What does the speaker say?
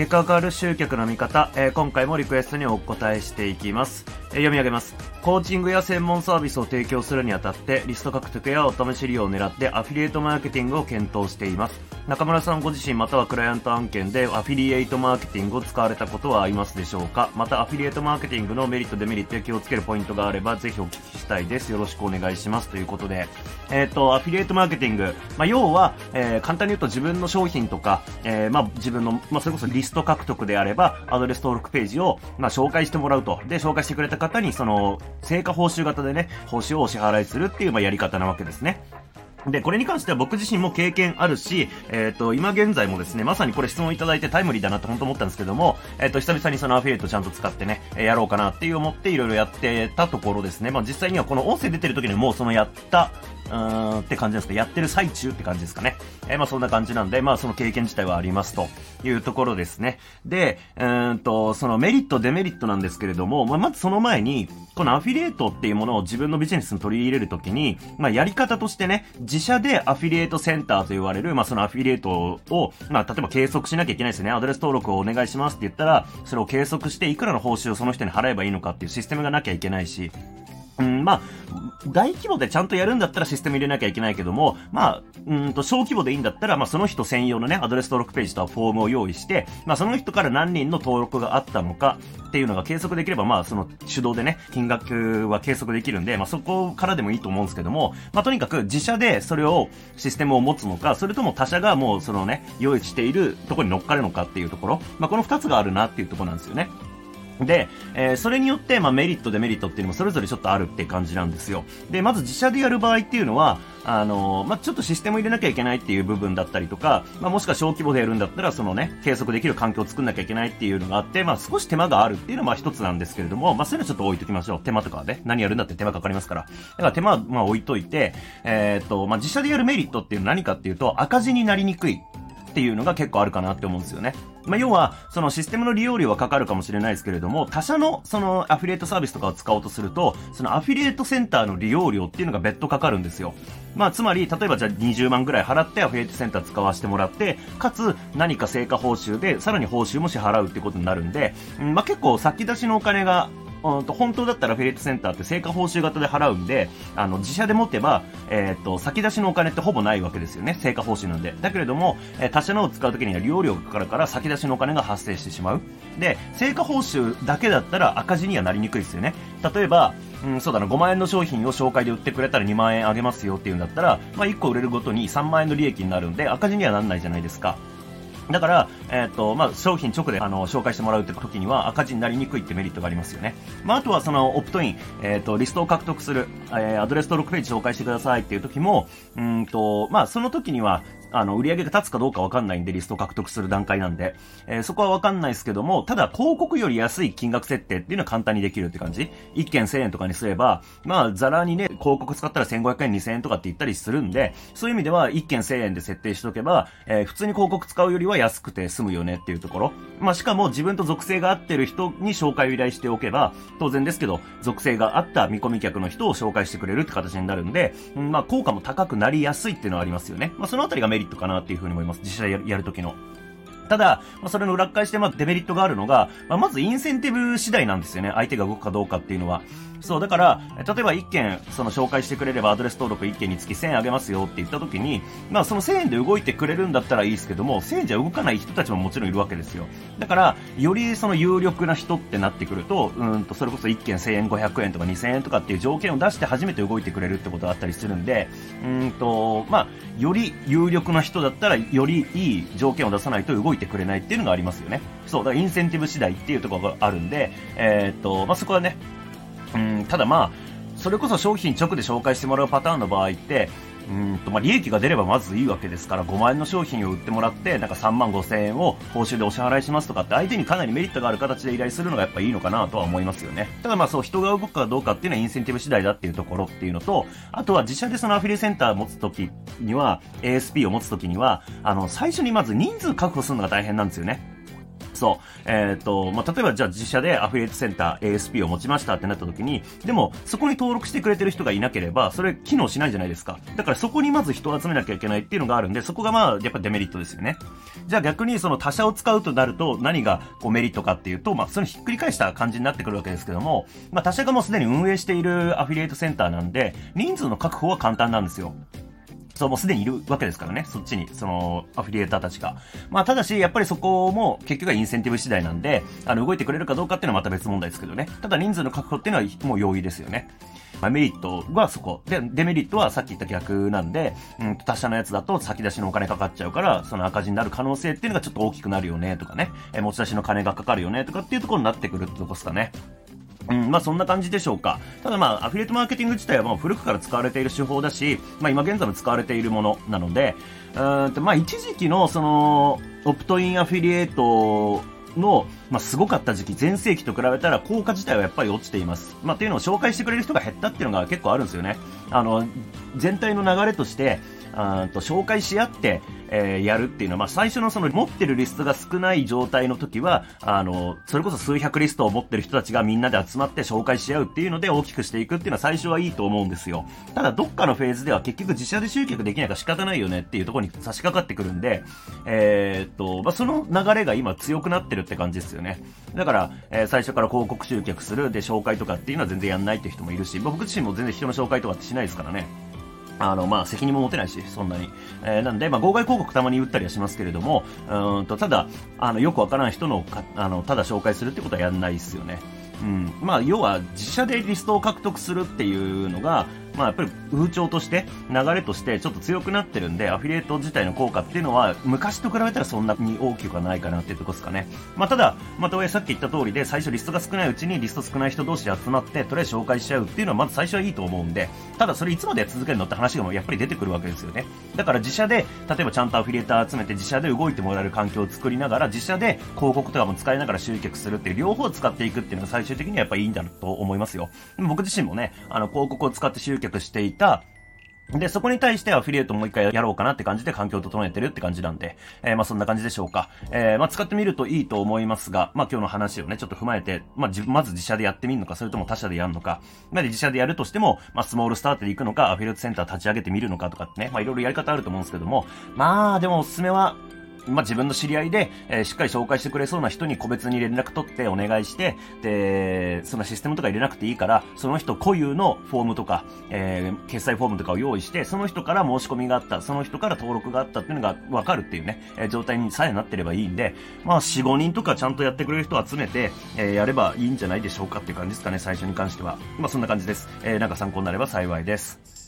結果が変わる集客の見方、えー、今回もリクエストにお答えしていきます、読み上げます。コーチングや専門サービスを提供するにあたってリスト獲得やお試し利用を狙ってアフィリエイトマーケティングを検討しています。中村さんご自身またはクライアント案件でアフィリエイトマーケティングを使われたことはありますでしょうか？またアフィリエイトマーケティングのメリットデメリットや気をつけるポイントがあればぜひお聞きしたいです。よろしくお願いします。ということで。えっ、ー、とアフィリエイトマーケティング、まあ、要は、えー、簡単に言うと自分の商品とか、えー、まあ、自分の、まあ、それこそリスト獲得であればアドレス登録ページを、まあ、紹介してもらうと。で紹介してくれた方にその成果報酬型でね報酬をお支払いするっていう、まあ、やり方なわけですねで、これに関しては僕自身も経験あるし、えっ、ー、と、今現在もですね、まさにこれ質問いただいてタイムリーだなって本当思ったんですけども、えっ、ー、と、久々にそのアフィリエイトちゃんと使ってね、えやろうかなっていう思っていろいろやってたところですね。まあ実際にはこの音声出てる時にもうそのやったうーんって感じですかやってる最中って感じですかね。えー、まあそんな感じなんで、まあその経験自体はありますというところですね。で、うんと、そのメリット、デメリットなんですけれども、まあまずその前に、このアフィリエイトっていうものを自分のビジネスに取り入れるときに、まあやり方としてね、自社でアフィリエイトセンターと言われる、まあそのアフィリエイトを、まあ例えば計測しなきゃいけないですね。アドレス登録をお願いしますって言ったら、それを計測していくらの報酬をその人に払えばいいのかっていうシステムがなきゃいけないし、うん、まあ、大規模でちゃんとやるんだったらシステム入れなきゃいけないけども、まあ、うんと、小規模でいいんだったら、まあ、その人専用のね、アドレス登録ページとフォームを用意して、まあ、その人から何人の登録があったのかっていうのが計測できれば、まあ、その手動でね、金額は計測できるんで、まあ、そこからでもいいと思うんですけども、まあ、とにかく自社でそれを、システムを持つのか、それとも他社がもうそのね、用意しているところに乗っかるのかっていうところ、まあ、この二つがあるなっていうところなんですよね。で、えー、それによって、まあ、メリット、デメリットっていうのもそれぞれちょっとあるって感じなんですよ。で、まず自社でやる場合っていうのは、あのー、まあ、ちょっとシステム入れなきゃいけないっていう部分だったりとか、まあ、もしくは小規模でやるんだったら、そのね、計測できる環境を作んなきゃいけないっていうのがあって、まあ、少し手間があるっていうのはまあ一つなんですけれども、まあ、そういうのちょっと置いときましょう。手間とかはね、何やるんだって手間かかりますから。だから手間はま置いといて、えー、っと、まあ、自社でやるメリットっていうのは何かっていうと、赤字になりにくいっていうのが結構あるかなって思うんですよね。まあ、要は、そのシステムの利用料はかかるかもしれないですけれども、他社のそのアフィリエイトサービスとかを使おうとすると、そのアフィリエイトセンターの利用料っていうのが別途かかるんですよ。まあ、つまり、例えばじゃあ20万ぐらい払ってアフィリエイトセンター使わせてもらって、かつ何か成果報酬で、さらに報酬も支払うってことになるんで、まあ、結構先出しのお金がうんと本当だったらフィレットセンターって成果報酬型で払うんで、あの、自社で持てば、えっ、と、先出しのお金ってほぼないわけですよね。成果報酬なんで。だけれども、えー、他社のを使うときには利用料がかかるから先出しのお金が発生してしまう。で、成果報酬だけだったら赤字にはなりにくいですよね。例えば、うん、そうだな、5万円の商品を紹介で売ってくれたら2万円あげますよっていうんだったら、まあ、1個売れるごとに3万円の利益になるんで、赤字にはならないじゃないですか。だから、えっ、ー、と、まあ、商品直で、あの、紹介してもらうって時には赤字になりにくいってメリットがありますよね。まあ、あとはその、オプトイン、えっ、ー、と、リストを獲得する、えー、アドレス登録ページ紹介してくださいっていう時も、うんと、まあ、その時には、あの、売り上げが立つかどうかわかんないんで、リストを獲得する段階なんで、えー、そこはわかんないですけども、ただ、広告より安い金額設定っていうのは簡単にできるって感じ ?1 件1000円とかにすれば、まあ、ザラにね、広告使ったら1500円、2000円とかって言ったりするんで、そういう意味では、1件1000円で設定しとけば、えー、普通に広告使うよりは安くて済むよねっていうところ。まあ、しかも自分と属性が合ってる人に紹介を依頼しておけば、当然ですけど、属性が合った見込み客の人を紹介してくれるって形になるんで、うん、まあ、効果も高くなりやすいっていうのはありますよね。まあ、そのあたりがメリットかなっていうふうに思います。実際やるやる時の。ただ、まあ、それの裏返して、まあ、デメリットがあるのが、まあ、まずインセンティブ次第なんですよね。相手が動くかどうかっていうのは。そう、だから、例えば1件、その紹介してくれればアドレス登録1件につき1000円あげますよって言った時に、まあその1000円で動いてくれるんだったらいいですけども、1000円じゃ動かない人たちももちろんいるわけですよ。だから、よりその有力な人ってなってくると、うんと、それこそ1件1500円とか2000円とかっていう条件を出して初めて動いてくれるってことがあったりするんで、うんと、まあ、より有力な人だったら、よりいい条件を出さないと動いてくれないっていうのがありますよね。そう、だからインセンティブ次第っていうところがあるんで、えー、っと、まあ、そこはね、うん、ただまあ、それこそ商品直で紹介してもらうパターンの場合って、うんとまあ、利益が出ればまずいいわけですから5万円の商品を売ってもらってなんか3万5千円を報酬でお支払いしますとかって相手にかなりメリットがある形で依頼するのがやっぱいいのかなとは思いますよね。ただまあそう人が動くかどうかっていうのはインセンティブ次第だっていうところっていうのとあとは自社でそのアフィリエセンターを持つときには ASP を持つときにはあの最初にまず人数確保するのが大変なんですよね。そう。えっ、と、まあ、例えばじゃあ自社でアフィリエイトセンター ASP を持ちましたってなった時に、でも、そこに登録してくれてる人がいなければ、それ機能しないじゃないですか。だからそこにまず人を集めなきゃいけないっていうのがあるんで、そこがまあ、やっぱデメリットですよね。じゃあ逆にその他社を使うとなると、何がこうメリットかっていうと、まあ、それひっくり返した感じになってくるわけですけども、まあ、他社がもうすでに運営しているアフィリエイトセンターなんで、人数の確保は簡単なんですよ。そう、もうすでにいるわけですからね、そっちに、その、アフィリエーターたちが。まあ、ただし、やっぱりそこも結局はインセンティブ次第なんで、あの、動いてくれるかどうかっていうのはまた別問題ですけどね。ただ人数の確保っていうのはもう容易ですよね。まあ、メリットはそこ。で、デメリットはさっき言った逆なんで、うん、他社のやつだと先出しのお金かかっちゃうから、その赤字になる可能性っていうのがちょっと大きくなるよね、とかね。え持ち出しの金がかかるよね、とかっていうところになってくるってとこですかね。うん、まあそんな感じでしょうか。ただまあ、アフィリエイトマーケティング自体はもう古くから使われている手法だし、まあ今現在も使われているものなので、うんとまあ一時期のその、オプトインアフィリエイトの、まあ、すごかった時期、全盛期と比べたら効果自体はやっぱり落ちています。まあ、っていうのを紹介してくれる人が減ったっていうのが結構あるんですよね。あの、全体の流れとして、あと紹介し合って、えー、やるっていうのは、まあ、最初のその持ってるリストが少ない状態の時は、あの、それこそ数百リストを持ってる人たちがみんなで集まって紹介し合うっていうので大きくしていくっていうのは最初はいいと思うんですよ。ただ、どっかのフェーズでは結局自社で集客できないから仕方ないよねっていうところに差し掛かってくるんで、えー、っと、まあ、その流れが今強くなってるって感じですよね。だから、えー、最初から広告集客する、で、紹介とかっていうのは全然やんないっていう人もいるし、僕自身も全然人の紹介とかってしないですからね。あの、まあ、責任も持てないし、そんなに。えー、なんで、まあ、号外広告たまに打ったりはしますけれども、うんと、ただ、あの、よくわからない人のか、あの、ただ紹介するってことはやんないですよね。うん。まあ、要は、自社でリストを獲得するっていうのが、まあ、やっぱり風潮として、流れとしてちょっと強くなってるんで、アフィリエイト自体の効果っていうのは、昔と比べたらそんなに大きくはないかなっていうところですかね。まあ、ただ、また、さっき言った通りで、最初リストが少ないうちにリスト少ない人同士で集まって、とりあえず紹介しちゃうっていうのは、まず最初はいいと思うんで、ただそれいつまで続けるのって話がやっぱり出てくるわけですよね。だから自社で、例えばちゃんとアフィリエイター集めて自社で動いてもらえる環境を作りながら、自社で広告とかも使いながら集客するっていう両方使っていくっていうのが最終的にはやっぱいいんだと思いますよ。僕自身もね、あの、広告を使って集客していた、で、そこに対してアフィリエイトもう一回やろうかなって感じで環境を整えてるって感じなんで、えー、まあそんな感じでしょうか。えー、まあ使ってみるといいと思いますが、まあ今日の話をね、ちょっと踏まえて、まあ自分、まず自社でやってみるのか、それとも他社でやるのか、まあ自社でやるとしても、まあスモールスタートで行くのか、アフィリエイトセンター立ち上げてみるのかとかってね、まあいろいろやり方あると思うんですけども、まあでもおすすめは、まあ、自分の知り合いで、えー、しっかり紹介してくれそうな人に個別に連絡取ってお願いして、で、そのシステムとか入れなくていいから、その人固有のフォームとか、えー、決済フォームとかを用意して、その人から申し込みがあった、その人から登録があったっていうのがわかるっていうね、えー、状態にさえなってればいいんで、まあ、4、5人とかちゃんとやってくれる人を集めて、えー、やればいいんじゃないでしょうかっていう感じですかね、最初に関しては。まあ、そんな感じです。えー、なんか参考になれば幸いです。